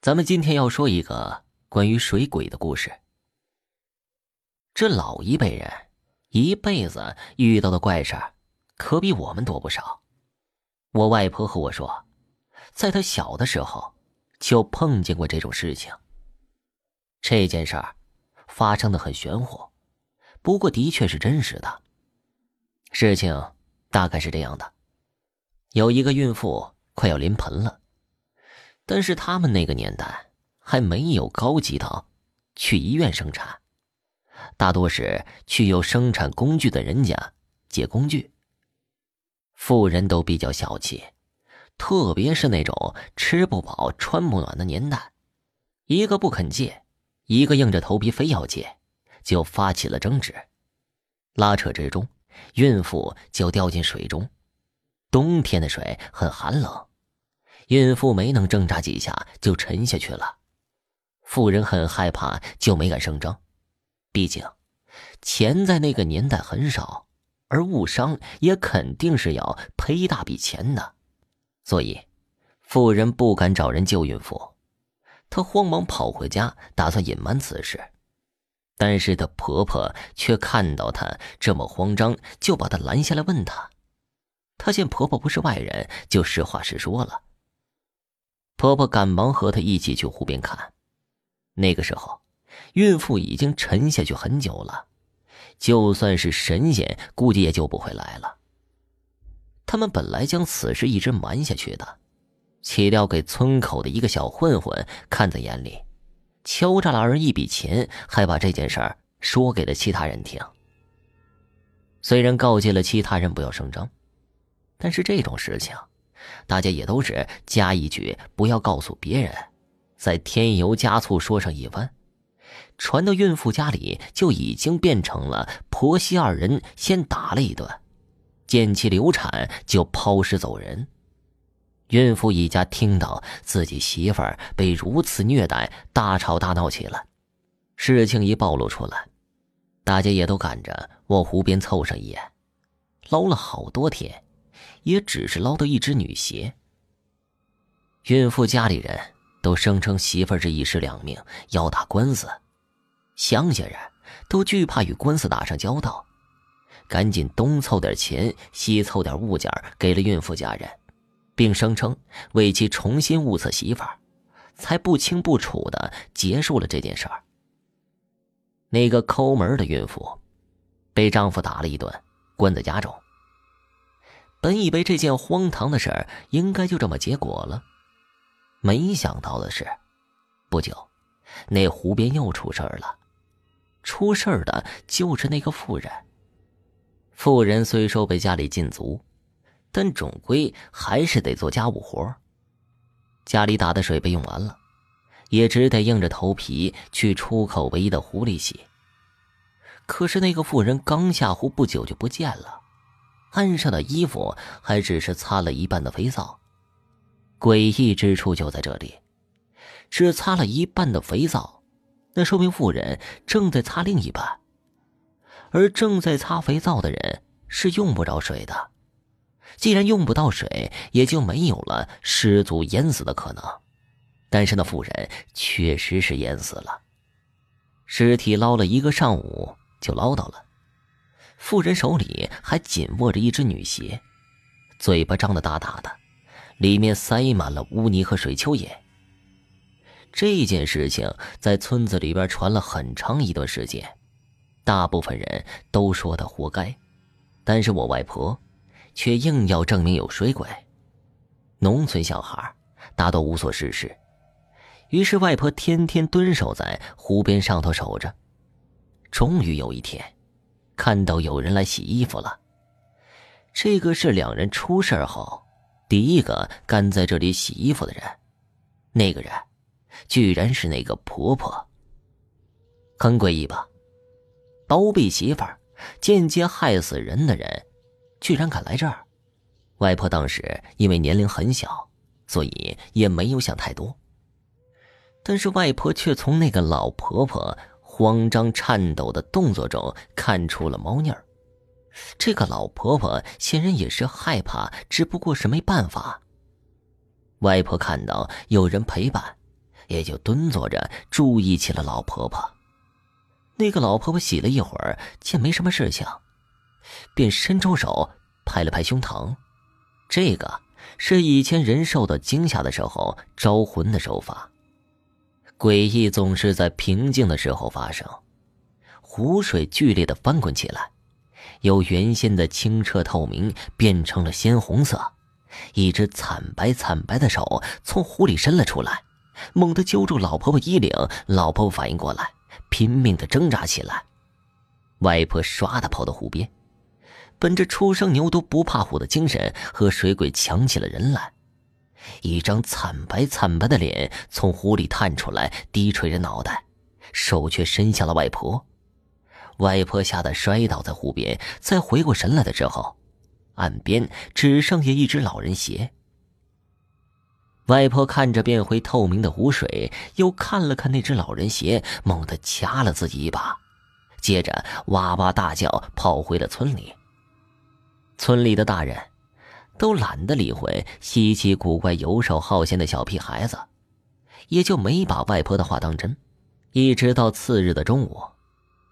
咱们今天要说一个关于水鬼的故事。这老一辈人一辈子遇到的怪事儿，可比我们多不少。我外婆和我说，在她小的时候就碰见过这种事情。这件事儿发生的很玄乎，不过的确是真实的。事情大概是这样的：有一个孕妇快要临盆了。但是他们那个年代还没有高级到去医院生产，大多是去有生产工具的人家借工具。富人都比较小气，特别是那种吃不饱穿不暖的年代，一个不肯借，一个硬着头皮非要借，就发起了争执。拉扯之中，孕妇就掉进水中。冬天的水很寒冷。孕妇没能挣扎几下就沉下去了，妇人很害怕，就没敢声张。毕竟，钱在那个年代很少，而误伤也肯定是要赔一大笔钱的，所以，妇人不敢找人救孕妇。她慌忙跑回家，打算隐瞒此事，但是她婆婆却看到她这么慌张，就把她拦下来问她。她见婆婆不是外人，就实话实说了。婆婆赶忙和她一起去湖边看，那个时候，孕妇已经沉下去很久了，就算是神仙，估计也救不回来了。他们本来将此事一直瞒下去的，岂料给村口的一个小混混看在眼里，敲诈了二人一笔钱，还把这件事儿说给了其他人听。虽然告诫了其他人不要声张，但是这种事情。大家也都是加一句，不要告诉别人，再添油加醋说上一番，传到孕妇家里就已经变成了婆媳二人先打了一顿，见其流产就抛尸走人。孕妇一家听到自己媳妇儿被如此虐待，大吵大闹起来。事情一暴露出来，大家也都赶着往湖边凑上一眼，捞了好多天。也只是捞到一只女鞋。孕妇家里人都声称媳妇儿这一尸两命，要打官司。乡下人都惧怕与官司打上交道，赶紧东凑点钱，西凑点物件给了孕妇家人，并声称为其重新物色媳妇儿，才不清不楚的结束了这件事儿。那个抠门的孕妇，被丈夫打了一顿，关在家中。本以为这件荒唐的事儿应该就这么结果了，没想到的是，不久，那湖边又出事儿了。出事儿的就是那个妇人。妇人虽说被家里禁足，但总归还是得做家务活家里打的水被用完了，也只得硬着头皮去出口唯一的湖里洗。可是那个妇人刚下湖不久就不见了。岸上的衣服还只是擦了一半的肥皂，诡异之处就在这里，只擦了一半的肥皂，那说明妇人正在擦另一半，而正在擦肥皂的人是用不着水的，既然用不到水，也就没有了失足淹死的可能，但是那妇人确实是淹死了，尸体捞了一个上午就捞到了。妇人手里还紧握着一只女鞋，嘴巴张得大大的，里面塞满了污泥和水蚯蚓。这件事情在村子里边传了很长一段时间，大部分人都说他活该，但是我外婆却硬要证明有水鬼。农村小孩大多无所事事，于是外婆天天蹲守在湖边上头守着。终于有一天。看到有人来洗衣服了，这个是两人出事后第一个干在这里洗衣服的人。那个人，居然是那个婆婆。很诡异吧？包庇媳妇儿、间接害死人的人，居然敢来这儿。外婆当时因为年龄很小，所以也没有想太多。但是外婆却从那个老婆婆。慌张颤抖的动作中看出了猫腻儿，这个老婆婆显然也是害怕，只不过是没办法。外婆看到有人陪伴，也就蹲坐着注意起了老婆婆。那个老婆婆洗了一会儿，见没什么事情，便伸出手拍了拍胸膛。这个是以前人受到惊吓的时候招魂的手法。诡异总是在平静的时候发生。湖水剧烈的翻滚起来，由原先的清澈透明变成了鲜红色。一只惨白惨白的手从湖里伸了出来，猛地揪住老婆婆衣领。老婆婆反应过来，拼命的挣扎起来。外婆唰的跑到湖边，本着初生牛犊不怕虎的精神，和水鬼抢起了人来。一张惨白惨白的脸从湖里探出来，低垂着脑袋，手却伸向了外婆。外婆吓得摔倒在湖边，再回过神来的时候。岸边只剩下一只老人鞋。外婆看着变回透明的湖水，又看了看那只老人鞋，猛地掐了自己一把，接着哇哇大叫，跑回了村里。村里的大人，都懒得理会稀奇古怪、游手好闲的小屁孩子，也就没把外婆的话当真。一直到次日的中午，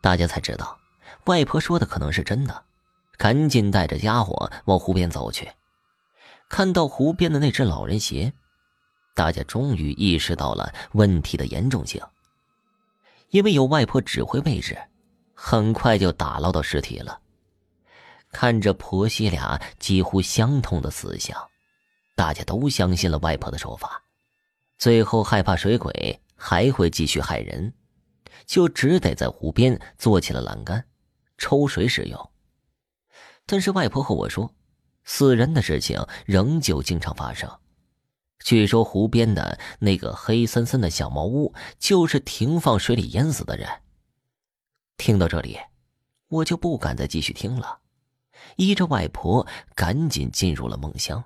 大家才知道，外婆说的可能是真的。赶紧带着家伙往湖边走去。看到湖边的那只老人鞋，大家终于意识到了问题的严重性。因为有外婆指挥位置，很快就打捞到尸体了。看着婆媳俩几乎相同的死相，大家都相信了外婆的说法。最后害怕水鬼还会继续害人，就只得在湖边做起了栏杆，抽水使用。但是外婆和我说，死人的事情仍旧经常发生。据说湖边的那个黑森森的小茅屋，就是停放水里淹死的人。听到这里，我就不敢再继续听了，依着外婆，赶紧进入了梦乡。